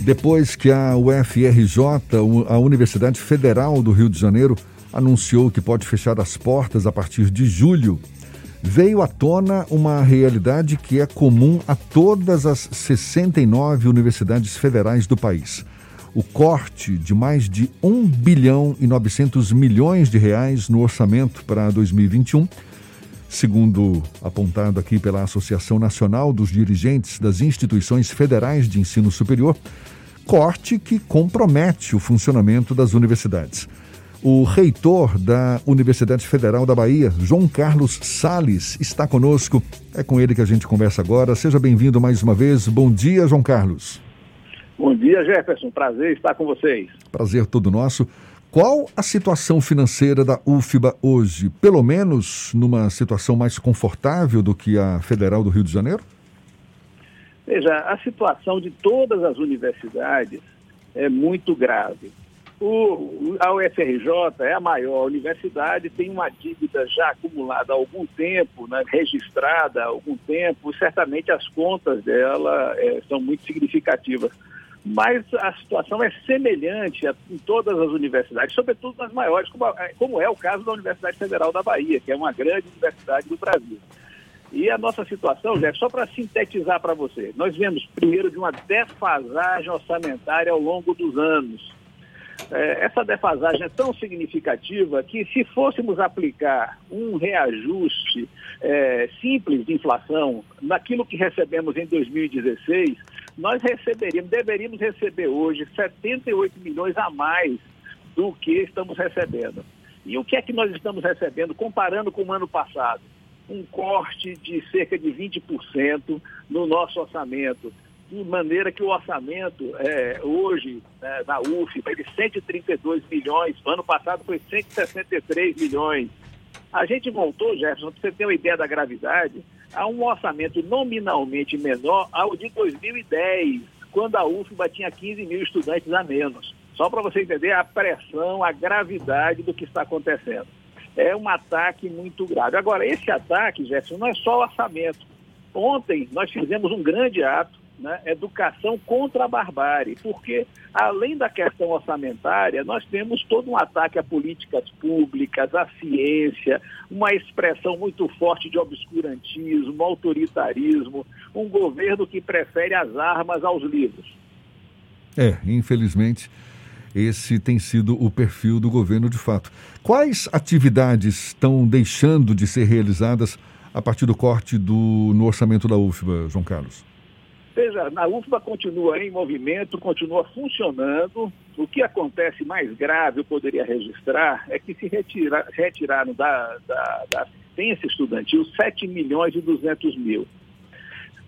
Depois que a UFRJ, a Universidade Federal do Rio de Janeiro, anunciou que pode fechar as portas a partir de julho, veio à tona uma realidade que é comum a todas as 69 universidades federais do país. O corte de mais de 1 bilhão e 900 milhões de reais no orçamento para 2021, segundo apontado aqui pela Associação Nacional dos Dirigentes das Instituições Federais de Ensino Superior, corte que compromete o funcionamento das universidades. O reitor da Universidade Federal da Bahia, João Carlos Sales, está conosco. É com ele que a gente conversa agora. Seja bem-vindo mais uma vez. Bom dia, João Carlos. Bom dia, Jefferson. Prazer estar com vocês. Prazer todo nosso. Qual a situação financeira da UFBA hoje? Pelo menos numa situação mais confortável do que a Federal do Rio de Janeiro? Veja, a situação de todas as universidades é muito grave. O, a UFRJ é a maior universidade, tem uma dívida já acumulada há algum tempo, né, registrada há algum tempo, certamente as contas dela é, são muito significativas. Mas a situação é semelhante em todas as universidades, sobretudo nas maiores, como, como é o caso da Universidade Federal da Bahia, que é uma grande universidade do Brasil. E a nossa situação, Zé, só para sintetizar para você, nós vemos primeiro de uma defasagem orçamentária ao longo dos anos é, essa defasagem é tão significativa que se fôssemos aplicar um reajuste é, simples de inflação naquilo que recebemos em 2016, nós receberíamos, deveríamos receber hoje 78 milhões a mais do que estamos recebendo. E o que é que nós estamos recebendo comparando com o ano passado? Um corte de cerca de 20% no nosso orçamento de maneira que o orçamento é, hoje né, na UF vai de 132 milhões, ano passado foi 163 milhões. A gente voltou, Jefferson, para você ter uma ideia da gravidade, a um orçamento nominalmente menor ao de 2010, quando a UFBA tinha 15 mil estudantes a menos. Só para você entender a pressão, a gravidade do que está acontecendo. É um ataque muito grave. Agora, esse ataque, Jefferson, não é só orçamento. Ontem nós fizemos um grande ato né, educação contra a barbárie, porque além da questão orçamentária, nós temos todo um ataque a políticas públicas, à ciência, uma expressão muito forte de obscurantismo, autoritarismo, um governo que prefere as armas aos livros. É, infelizmente, esse tem sido o perfil do governo de fato. Quais atividades estão deixando de ser realizadas a partir do corte do, no orçamento da UFBA, João Carlos? Veja, a UFBA continua em movimento, continua funcionando. O que acontece mais grave, eu poderia registrar, é que se retira, retiraram da, da, da assistência estudantil 7 milhões e 200 mil.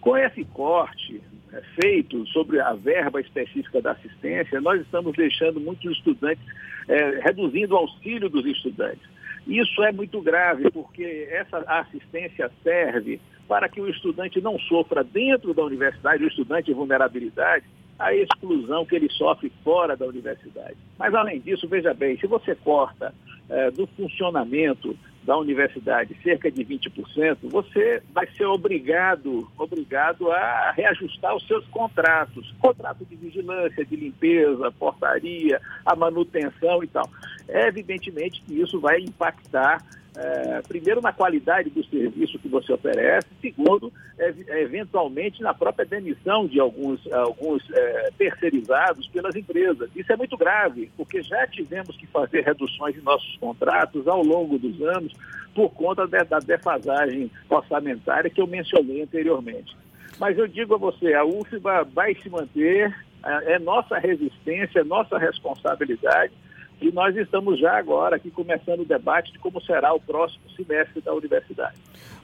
Com esse corte é, feito sobre a verba específica da assistência, nós estamos deixando muitos estudantes, é, reduzindo o auxílio dos estudantes. Isso é muito grave, porque essa assistência serve para que o estudante não sofra dentro da universidade, o estudante em vulnerabilidade, a exclusão que ele sofre fora da universidade. Mas, além disso, veja bem, se você corta eh, do funcionamento da universidade cerca de 20%, você vai ser obrigado, obrigado a reajustar os seus contratos, contrato de vigilância, de limpeza, portaria, a manutenção e tal. É evidentemente que isso vai impactar é, primeiro na qualidade do serviço que você oferece, segundo, é, eventualmente na própria demissão de alguns, alguns é, terceirizados pelas empresas. Isso é muito grave, porque já tivemos que fazer reduções em nossos contratos ao longo dos anos por conta de, da defasagem orçamentária que eu mencionei anteriormente. Mas eu digo a você, a UFBA vai se manter, é, é nossa resistência, é nossa responsabilidade e nós estamos já agora aqui começando o debate de como será o próximo semestre da universidade.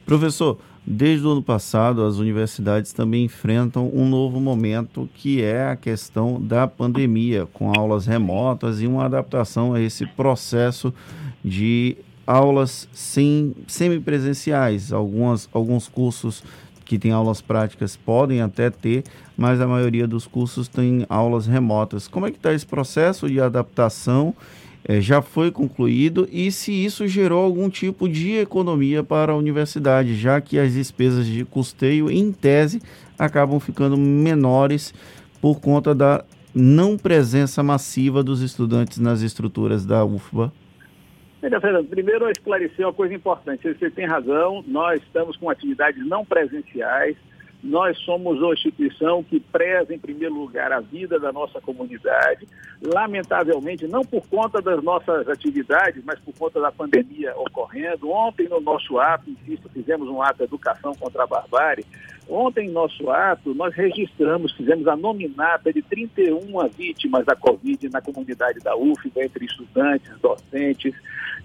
Professor, desde o ano passado, as universidades também enfrentam um novo momento que é a questão da pandemia, com aulas remotas e uma adaptação a esse processo de aulas sem, semipresenciais. Algumas, alguns cursos que têm aulas práticas podem até ter, mas a maioria dos cursos tem aulas remotas. Como é que está esse processo de adaptação? É, já foi concluído e se isso gerou algum tipo de economia para a universidade, já que as despesas de custeio, em tese, acabam ficando menores por conta da não presença massiva dos estudantes nas estruturas da UFBA? Veja, Fernando, primeiro esclarecer uma coisa importante. Você tem razão, nós estamos com atividades não presenciais, nós somos uma instituição que preza, em primeiro lugar, a vida da nossa comunidade. Lamentavelmente, não por conta das nossas atividades, mas por conta da pandemia ocorrendo. Ontem, no nosso ato, insisto, fizemos um ato de educação contra a barbárie. Ontem, em nosso ato, nós registramos, fizemos a nominata de 31 vítimas da Covid na comunidade da UFBA, entre estudantes, docentes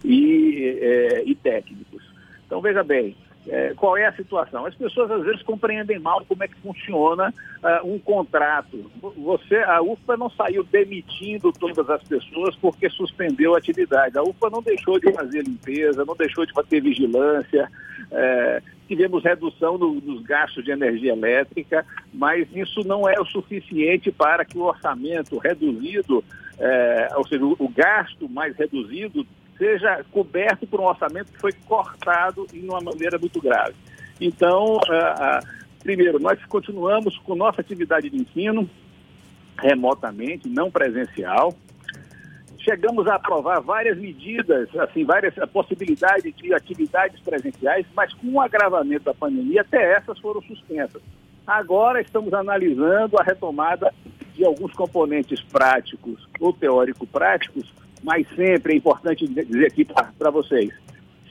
e, é, e técnicos. Então, veja bem, é, qual é a situação? As pessoas às vezes compreendem mal como é que funciona uh, um contrato. Você, a UFPA não saiu demitindo todas as pessoas porque suspendeu a atividade. A UFPA não deixou de fazer limpeza, não deixou de fazer vigilância. É, tivemos redução no, nos gastos de energia elétrica, mas isso não é o suficiente para que o orçamento reduzido, é, ou seja, o, o gasto mais reduzido seja coberto por um orçamento que foi cortado em uma maneira muito grave. Então, uh, uh, primeiro, nós continuamos com nossa atividade de ensino remotamente, não presencial. Chegamos a aprovar várias medidas, assim, várias possibilidades de atividades presenciais, mas com o agravamento da pandemia, até essas foram suspensas. Agora estamos analisando a retomada de alguns componentes práticos ou teórico-práticos mas sempre é importante dizer aqui para vocês,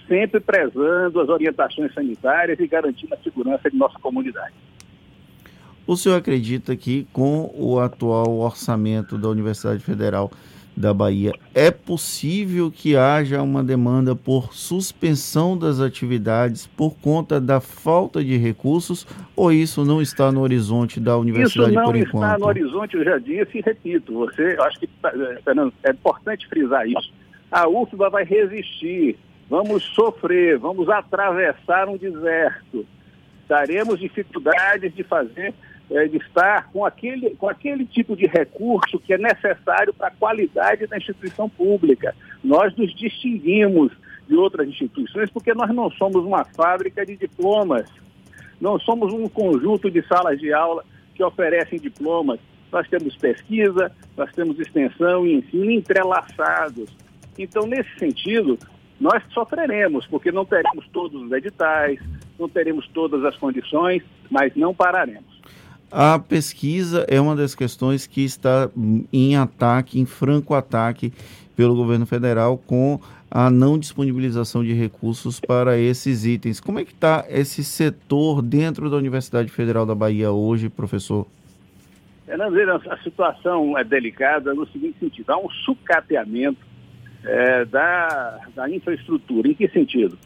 sempre prezando as orientações sanitárias e garantindo a segurança de nossa comunidade. O senhor acredita que com o atual orçamento da Universidade Federal da Bahia, é possível que haja uma demanda por suspensão das atividades por conta da falta de recursos ou isso não está no horizonte da universidade por enquanto? Isso não está no horizonte, eu já disse e repito. Você, acho que Fernando, é importante frisar isso. A UFBA vai resistir, vamos sofrer, vamos atravessar um deserto. Teremos dificuldades de fazer é, de estar com aquele, com aquele tipo de recurso que é necessário para a qualidade da instituição pública. Nós nos distinguimos de outras instituições porque nós não somos uma fábrica de diplomas, não somos um conjunto de salas de aula que oferecem diplomas. Nós temos pesquisa, nós temos extensão e ensino entrelaçados. Então, nesse sentido, nós sofreremos, porque não teremos todos os editais, não teremos todas as condições, mas não pararemos. A pesquisa é uma das questões que está em ataque, em franco ataque pelo governo federal com a não disponibilização de recursos para esses itens. Como é que está esse setor dentro da Universidade Federal da Bahia hoje, professor? A situação é delicada no seguinte sentido, há um sucateamento é, da, da infraestrutura. Em que sentido?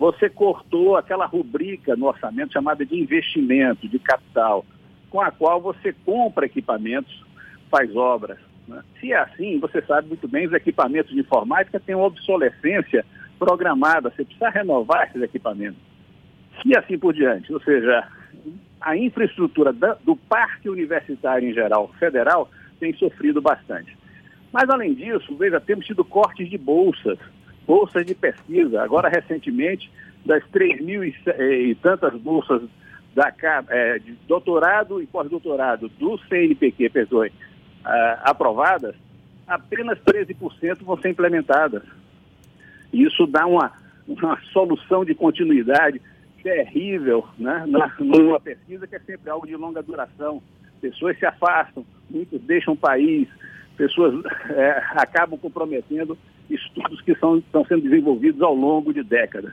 Você cortou aquela rubrica no orçamento chamada de investimento, de capital com a qual você compra equipamentos, faz obras. Né? Se é assim, você sabe muito bem, os equipamentos de informática têm uma obsolescência programada, você precisa renovar esses equipamentos. E assim por diante, ou seja, a infraestrutura do parque universitário em geral, federal, tem sofrido bastante. Mas além disso, veja, temos tido cortes de bolsas, bolsas de pesquisa. Agora, recentemente, das 3 mil e, e tantas bolsas da, é, de doutorado e pós-doutorado do CNPq, perdoe, uh, aprovadas, apenas 13% vão ser implementadas. Isso dá uma, uma solução de continuidade terrível né, na, numa pesquisa que é sempre algo de longa duração. Pessoas se afastam, muitos deixam o país, pessoas é, acabam comprometendo estudos que são, estão sendo desenvolvidos ao longo de décadas.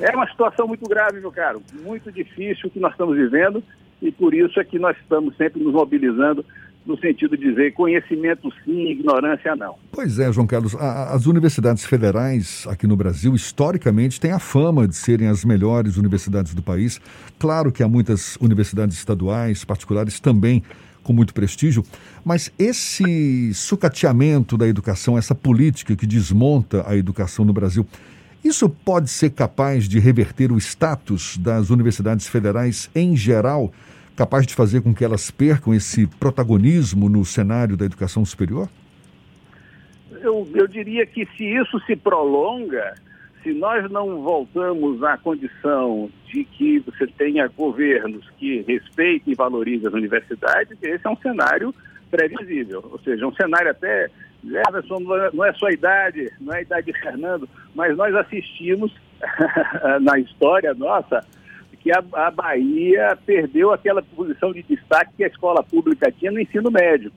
É uma situação muito grave, meu caro, muito difícil que nós estamos vivendo e por isso é que nós estamos sempre nos mobilizando no sentido de dizer conhecimento sim, ignorância não. Pois é, João Carlos, a, as universidades federais aqui no Brasil, historicamente, têm a fama de serem as melhores universidades do país. Claro que há muitas universidades estaduais, particulares também com muito prestígio, mas esse sucateamento da educação, essa política que desmonta a educação no Brasil, isso pode ser capaz de reverter o status das universidades federais em geral, capaz de fazer com que elas percam esse protagonismo no cenário da educação superior? Eu, eu diria que se isso se prolonga, se nós não voltamos à condição de que você tenha governos que respeitem e valorizem as universidades, esse é um cenário previsível. Ou seja, um cenário até. Everson, não é só a idade, não é a idade de Fernando, mas nós assistimos na história nossa que a, a Bahia perdeu aquela posição de destaque que a escola pública tinha no ensino médio.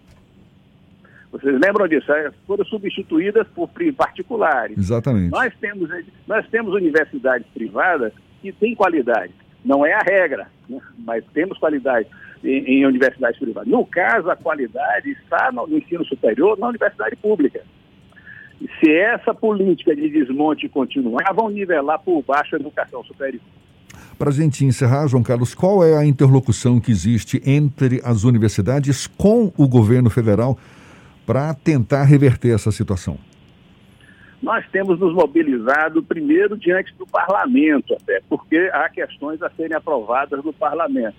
Vocês lembram disso? É, foram substituídas por particulares. Exatamente. Nós temos, nós temos universidades privadas que têm qualidade. Não é a regra, né? mas temos qualidade em, em, universidades privadas. No caso, a qualidade está no, no ensino superior, na universidade pública. Se essa política de desmonte continuar, vão nivelar por baixo a educação superior. Para a gente encerrar, João Carlos, qual é a interlocução que existe entre as universidades com o governo federal para tentar reverter essa situação? Nós temos nos mobilizado primeiro diante do parlamento, até, porque há questões a serem aprovadas no parlamento.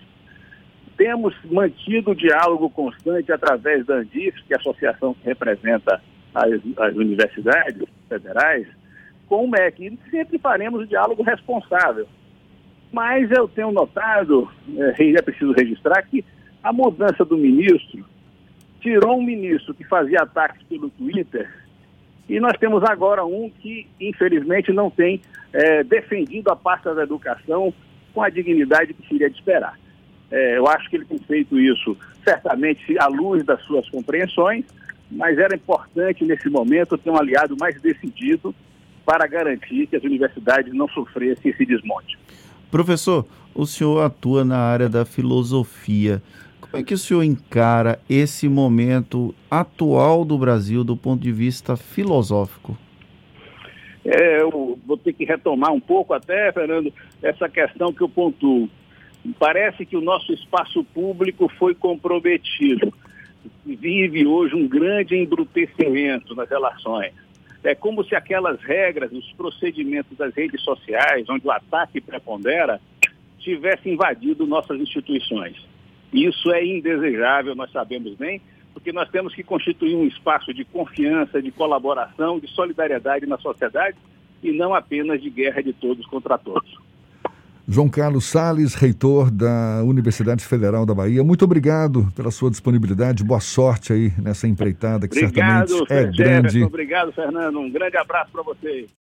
Temos mantido o diálogo constante através da ANDIF, que é a associação que representa as, as universidades federais, com o MEC. E sempre faremos o diálogo responsável. Mas eu tenho notado, é, é preciso registrar, que a mudança do ministro tirou um ministro que fazia ataques pelo Twitter e nós temos agora um que, infelizmente, não tem é, defendido a pasta da educação com a dignidade que seria de esperar. É, eu acho que ele tem feito isso, certamente, à luz das suas compreensões, mas era importante, nesse momento, ter um aliado mais decidido para garantir que as universidades não sofressem esse desmonte. Professor, o senhor atua na área da filosofia. Como é que o senhor encara esse momento atual do Brasil do ponto de vista filosófico? É, eu vou ter que retomar um pouco até, Fernando, essa questão que eu pontuo. Parece que o nosso espaço público foi comprometido. Vive hoje um grande embrutecimento nas relações. É como se aquelas regras, os procedimentos das redes sociais, onde o ataque prepondera, tivessem invadido nossas instituições. Isso é indesejável, nós sabemos bem, porque nós temos que constituir um espaço de confiança, de colaboração, de solidariedade na sociedade e não apenas de guerra de todos contra todos. João Carlos Sales, reitor da Universidade Federal da Bahia, muito obrigado pela sua disponibilidade. Boa sorte aí nessa empreitada que obrigado, certamente é grande. Obrigado, Fernando. Um grande abraço para vocês.